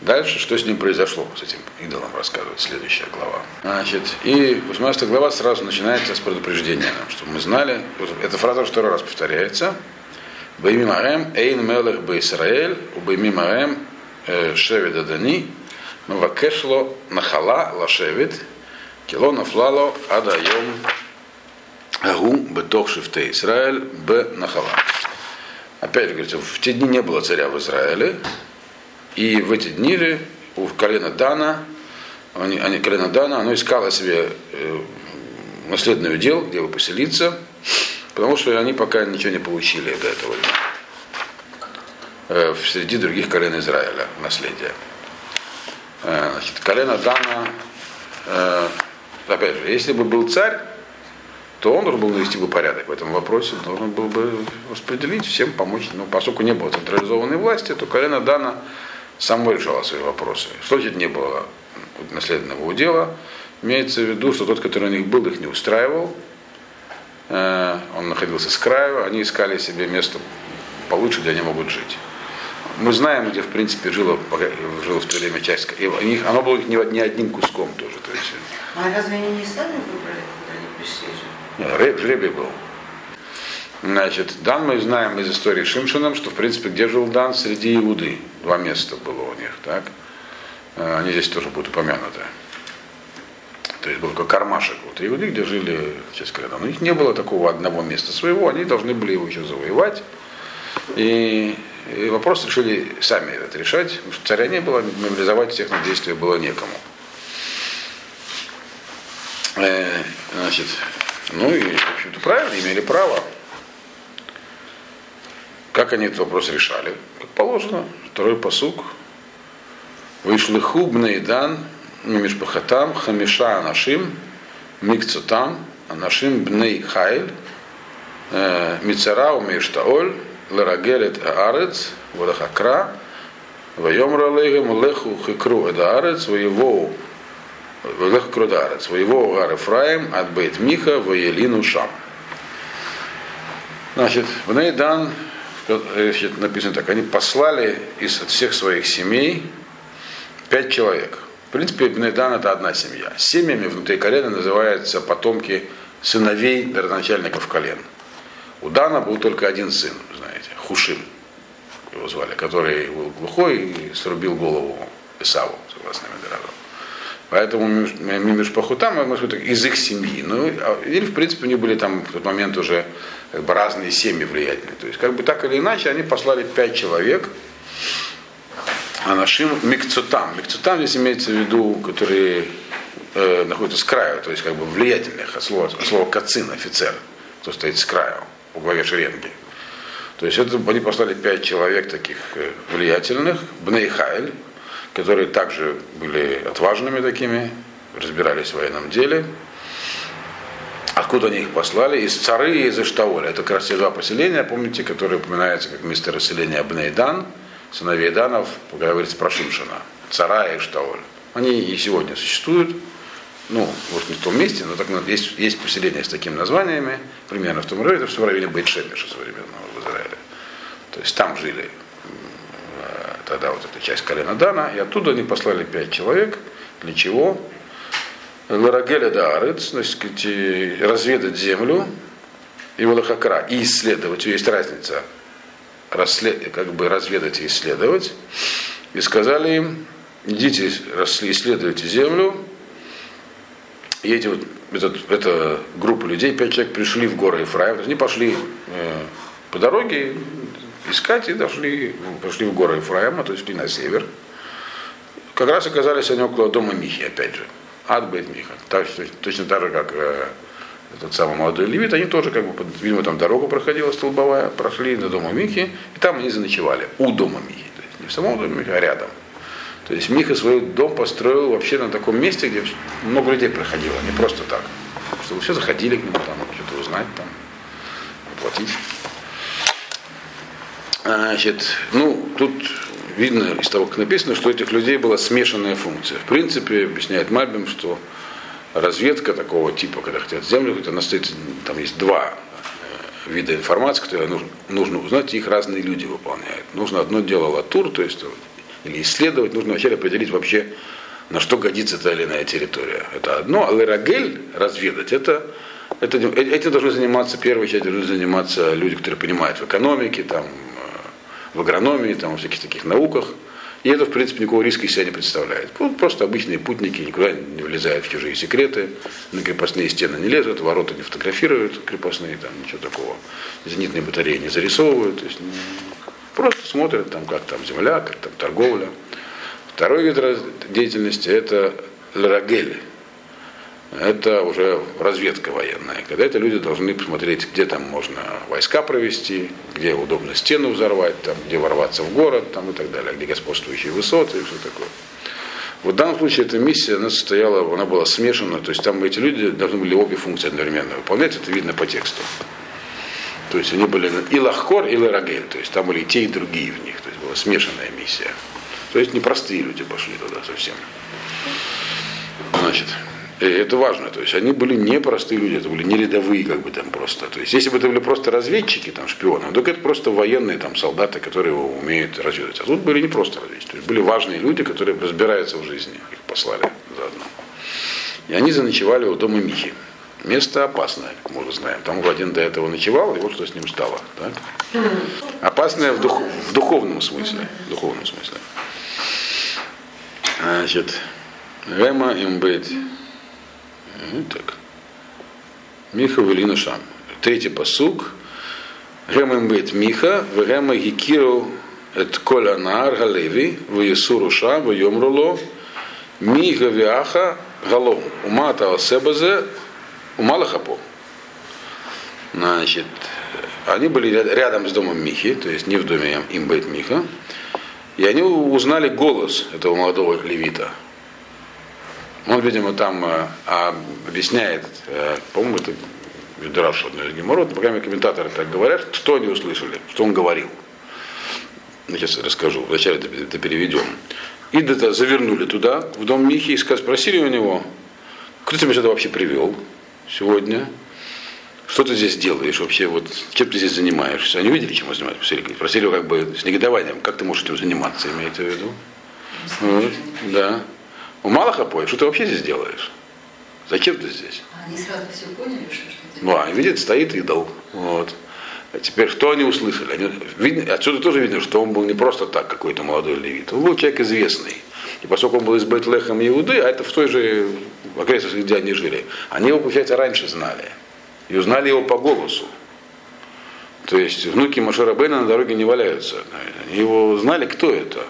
Дальше, что с ним произошло, с этим идолом, рассказывает следующая глава. Значит, и 18 глава сразу начинается с предупреждения чтобы мы знали, эта фраза второй раз повторяется. Баймимаэм эйн мелех бейсраэль, убаймимаэм э, шевид адани, мавакешло нахала лашевид, кило нафлало адайом агу бетох шифте Израиль б нахала. Опять же, говорится, в те дни не было царя в Израиле, и в эти дни у колена Дана, они, они, колено Дана, оно искало себе э, наследный удел, где бы поселиться, потому что они пока ничего не получили до этого э, среди других колен Израиля наследия. Э, значит, колено Дана, э, опять же, если бы был царь, то он должен был навести бы порядок в этом вопросе, должен был бы распределить, всем помочь. Но поскольку не было централизованной власти, то колено Дана само решало свои вопросы. Что значит не было наследного удела? Имеется в виду, что тот, который у них был, их не устраивал. Э, он находился с краю, они искали себе место получше, где они могут жить. Мы знаем, где, в принципе, жило, жило в то время часть. И них, оно было не, не одним куском тоже. То есть... А разве они не сами выбрали, куда они пришли жить? Нет, жребий был. Значит, Дан мы знаем из истории Шимшином, что, в принципе, где жил Дан? Среди Иуды. Два места было у них, так? Э, они здесь тоже будут упомянуты. То есть был такой кармашек вот Иуды, где жили, сейчас говоря, у них не было такого одного места своего, они должны были его еще завоевать. И, и вопрос решили сами это решать, потому что царя не было, мобилизовать всех на действия было некому. Э, значит, ну и, в общем-то, правильно, имели право. Как они этот вопрос решали? Как положено, второй посук. Вышли хубный дан, мимишпахатам, хамиша анашим, микцутам, анашим бней хайль, э, мицарау миштаоль, лерагелет аарец, водахакра, Вайомра лейгам леху хикру эдаарец, воевоу Велех Крударец, воевого Гар Ефраим, от Бейт Миха, воелину Шам. Значит, в Нейдан написано так, они послали из всех своих семей пять человек. Принципе, Бнейдан это одна семья. Семьями внутри колена называются потомки сыновей родоначальников колен. У Дана был только один сын, знаете, Хушим его звали, который был глухой и срубил голову Исаву, согласно Медоразу. Поэтому Мимиш Пахутам, из их семьи. Ну, а, или, в принципе, у них были там в тот момент уже как бы, разные семьи влиятельные. То есть, как бы так или иначе, они послали пять человек, а нашим микцутам. Микцутам здесь имеется в виду, которые э, находятся с краю, то есть как бы влиятельных, от слова, от слова кацин, офицер, кто стоит с краю, у главе шеренги. То есть это, они послали пять человек таких э, влиятельных, Бнейхайль, которые также были отважными такими, разбирались в военном деле. Откуда они их послали? Из Цары и из Иштаоля. Это как раз те два поселения, помните, которые упоминаются как место расселения Абнейдан, сыновей Данов, когда говорится про Шимшина. Цара и Иштаоль. Они и сегодня существуют. Ну, может, не в том месте, но так, есть, есть поселения с такими названиями, примерно в том районе, это все в районе Бейтшемеша современного в Израиле. То есть там жили тогда вот эта часть колена Дана, и оттуда они послали пять человек. Для чего? Ларагеля Даарец, значит, разведать землю и Валахакра, и исследовать. Есть разница расслед, как бы разведать и исследовать. И сказали им, идите, исследуйте землю. И эти вот, этот, эта группа людей, пять человек пришли в горы Ефраим. Они пошли э, по дороге, искать и дошли, пошли в горы Ефраима, то есть шли на север. Как раз оказались они около дома Михи, опять же. Адбейт Миха. Так, точно так же, как э, этот самый молодой левит, они тоже, как бы, видимо, там дорога проходила столбовая, прошли до дома Михи, и там они заночевали, у дома Михи. То есть не в самом доме Михи, а рядом. То есть Миха свой дом построил вообще на таком месте, где много людей проходило, не просто так. Чтобы все заходили к нему, там, что-то узнать, там, оплатить. Значит, ну, тут видно из того, как написано, что у этих людей была смешанная функция. В принципе, объясняет Мальбим, что разведка такого типа, когда хотят землю, это стоит, там есть два э, вида информации, которые нужно, нужно узнать, их разные люди выполняют. Нужно одно дело латур, то есть или исследовать, нужно вначале определить вообще, на что годится та или иная территория. Это одно, а лерагель разведать, это, это, этим должны заниматься, первая часть должны заниматься люди, которые понимают в экономике, там, в агрономии, там, во всяких таких науках. И это, в принципе, никакого риска из себя не представляет. Просто обычные путники никуда не влезают в чужие секреты, на крепостные стены не лезут, ворота не фотографируют крепостные, там ничего такого. Зенитные батареи не зарисовывают. То есть, просто смотрят, там, как там земля, как там торговля. Второй вид деятельности это ларагели это уже разведка военная. Когда это люди должны посмотреть, где там можно войска провести, где удобно стену взорвать, там, где ворваться в город там, и так далее, где господствующие высоты и все такое. Вот в данном случае эта миссия, она состояла, она была смешана, то есть там эти люди должны были обе функции одновременно выполнять, это видно по тексту. То есть они были и лахкор, и ларагель, то есть там были и те, и другие в них, то есть была смешанная миссия. То есть непростые люди пошли туда совсем. Значит, и это важно. То есть они были не простые люди, это были не рядовые, как бы там просто. То есть если бы это были просто разведчики, там, шпионы, то это просто военные там, солдаты, которые умеют разведывать. А тут были не просто разведчики. То есть были важные люди, которые разбираются в жизни. Их послали заодно. И они заночевали у дома Михи. Место опасное, как мы уже знаем. Там один до этого ночевал, и вот что с ним стало. Так? Опасное в, дух, в духовном смысле. В духовном смысле. Значит, Рема им быть ну, так. Миха Велина Шам. Третий посуг. Гемем бет Миха, вегема гикиру эт коль анаар галеви, веесуру шам, веемруло, миха виаха галом, умата асебазе, умалахапо. Значит, они были рядом с домом Михи, то есть не в доме Имбет Миха, и они узнали голос этого молодого левита – он, видимо, там э, объясняет, э, по-моему, это Ведраш одной из геморрот, по крайней мере, комментаторы так говорят, что они услышали, что он говорил. Я сейчас расскажу, вначале это, это переведем. И это завернули туда, в дом Михи, и спросили у него, кто тебя сюда вообще привел сегодня? Что ты здесь делаешь вообще? Вот, чем ты здесь занимаешься? Они видели, чем он занимается? Спросили его как бы с негодованием, как ты можешь этим заниматься, имеется в виду? Вот, да. У Малаха поешь, что ты вообще здесь делаешь? Зачем ты здесь? А они сразу все поняли, что, ты... Ну, а видит, стоит идол. Вот. А теперь что они услышали? Они, видно, отсюда тоже видно, что он был не просто так какой-то молодой левит. Он был человек известный. И поскольку он был из Бейтлехом Иуды, а это в той же окрестности, где они жили, они его, получается, раньше знали. И узнали его по голосу. То есть внуки Машера Бена на дороге не валяются. Они его знали, кто это.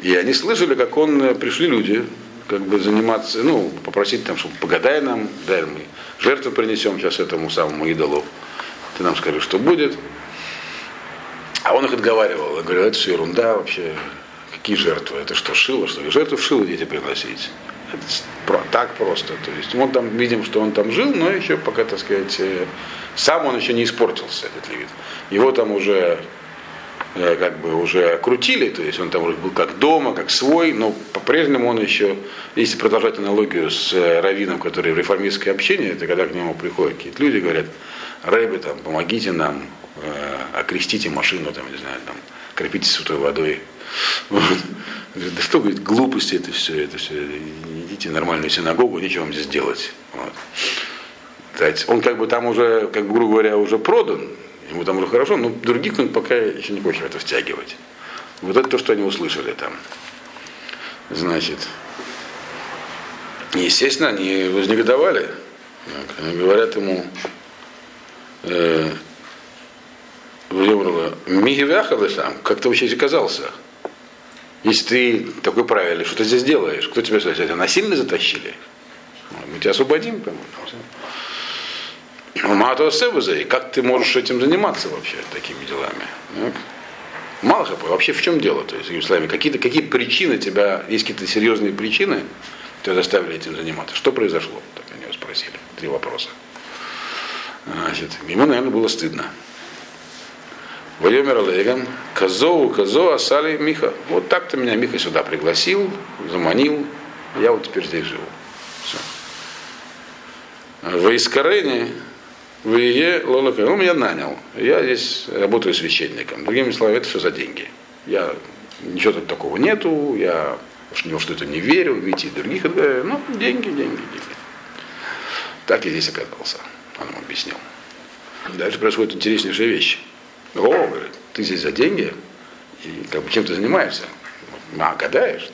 И они слышали, как он, э, пришли люди, как бы заниматься, ну, попросить там, чтобы погадай нам, дай мы жертву принесем сейчас этому самому идолу. Ты нам скажи, что будет. А он их отговаривал. Я говорю, это все ерунда вообще. Какие жертвы? Это что, шило, что ли? Жертвы в шило дети приносить. Это про, так просто. То есть мы там видим, что он там жил, но еще пока, так сказать, э, сам он еще не испортился, этот левит. Его там уже как бы уже крутили, то есть он там уже был как дома, как свой, но по-прежнему он еще, если продолжать аналогию с э, раввином, который в реформистское общение, это когда к нему приходят какие-то люди, говорят, Рэбби, там, помогите нам, э, окрестите машину, там, не знаю, там, крепите святой водой. Вот. Да что, говорит, глупости это все, это все, идите в нормальную синагогу, нечего вам здесь делать. Вот. Он как бы там уже, как бы, грубо говоря, уже продан, ему там уже хорошо, но других он пока еще не хочет в это втягивать. Вот это то, что они услышали там. Значит, естественно, они вознегодовали. Они говорят ему, э, Мигивяхалы сам, как ты вообще оказался? Если ты такой правильный, что ты здесь делаешь? Кто тебя сюда? Насильно затащили? Мы тебя освободим, по-моему. Мато Севуза, и как ты можешь этим заниматься вообще, такими делами? Так? Мало вообще в чем дело? То есть, исламе, какие-то какие причины тебя, есть какие-то серьезные причины, тебя заставили этим заниматься? Что произошло? Так они его спросили. Три вопроса. Значит, ему, наверное, было стыдно. Вайомер Олегам, Козоу, Козо, Асали, Миха. Вот так ты меня Миха сюда пригласил, заманил, я вот теперь здесь живу. Все. В Искарене, в Ие Лолака, он меня нанял. Я здесь работаю священником. Другими словами, это все за деньги. Я ничего тут такого нету, я уж ни во что это не верю, видите, других, ну, деньги, деньги, деньги. Так я здесь оказался, он ему объяснил. Дальше происходит интереснейшая вещь. О, говорит, ты здесь за деньги, и как бы чем ты занимаешься? А, гадаешь?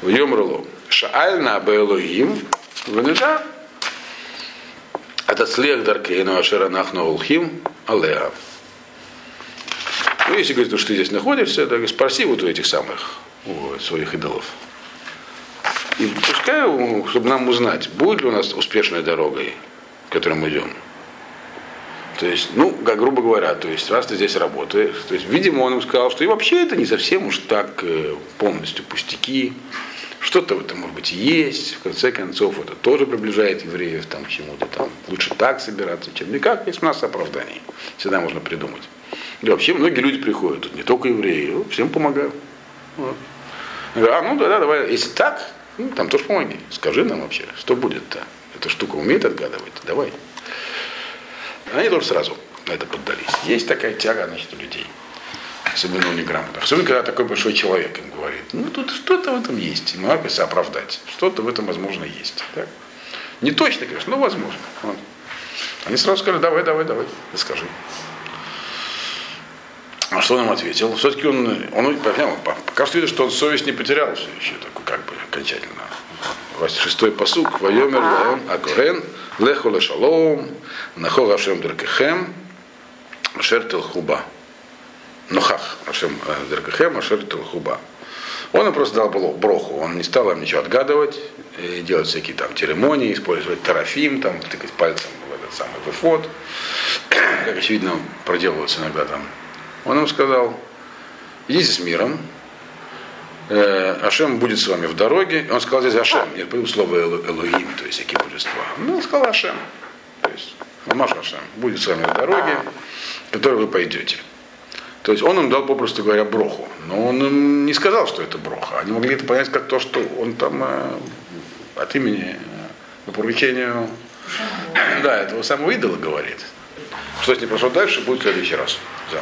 В Йомрулу. Шаальна Беэлогим, Венеда, это слег Даркейну Ашеранах Наулхим, Алеа. Ну, если говорить, что ты здесь находишься, так спроси вот у этих самых, у своих идолов. И пускай, чтобы нам узнать, будет ли у нас успешной дорогой, которой мы идем. То есть, ну, как грубо говоря, то есть, раз ты здесь работаешь, то есть, видимо, он им сказал, что и вообще это не совсем уж так э, полностью пустяки. Что-то в этом, может быть, есть. В конце концов, это тоже приближает евреев там, к чему-то. Там. Лучше так собираться, чем никак. Есть масса оправданий. Всегда можно придумать. И вообще многие люди приходят, тут не только евреи, ну, всем помогаю. Вот. А, ну да, да, давай, если так, ну, там тоже помоги. Скажи нам вообще, что будет-то. Эта штука умеет отгадывать, давай. Они тоже сразу на это поддались. Есть такая тяга, значит, у людей. Особенно у неграмотных. Особенно, когда такой большой человек им говорит, ну тут что-то в этом есть. Ему надо оправдать. Что-то в этом, возможно, есть. Так? Не точно, конечно, но возможно. Вот. Они сразу сказали, давай, давай, давай, расскажи. А что он им ответил? Все-таки он, он пока что видно, что он совесть не потерял все еще, такой, как бы окончательно. Шестой посук, Вайомер Лаем Акорен, Леху Лешалом, Нахо Ашем Деркехем, Шертел Хуба. Нохах Ашем Деркехем, Шертел Хуба. Он им просто дал броху, он не стал им ничего отгадывать, делать всякие там церемонии, использовать тарафим, там, тыкать пальцем в этот самый выфот, как очевидно проделывается иногда там он им сказал, идите с миром, э, Ашем будет с вами в дороге. Он сказал здесь Ашем, нет, появилось слово Элогим, то есть всякие божества. Ну, он сказал Ашем, то есть Мамаш Ашем будет с вами в дороге, в которой вы пойдете. То есть он им дал, попросту говоря, броху. Но он им не сказал, что это броха. Они могли это понять как то, что он там э, от имени, э, по поручению да, этого самого идола говорит. Что с ним прошло дальше, будет в следующий раз. Да.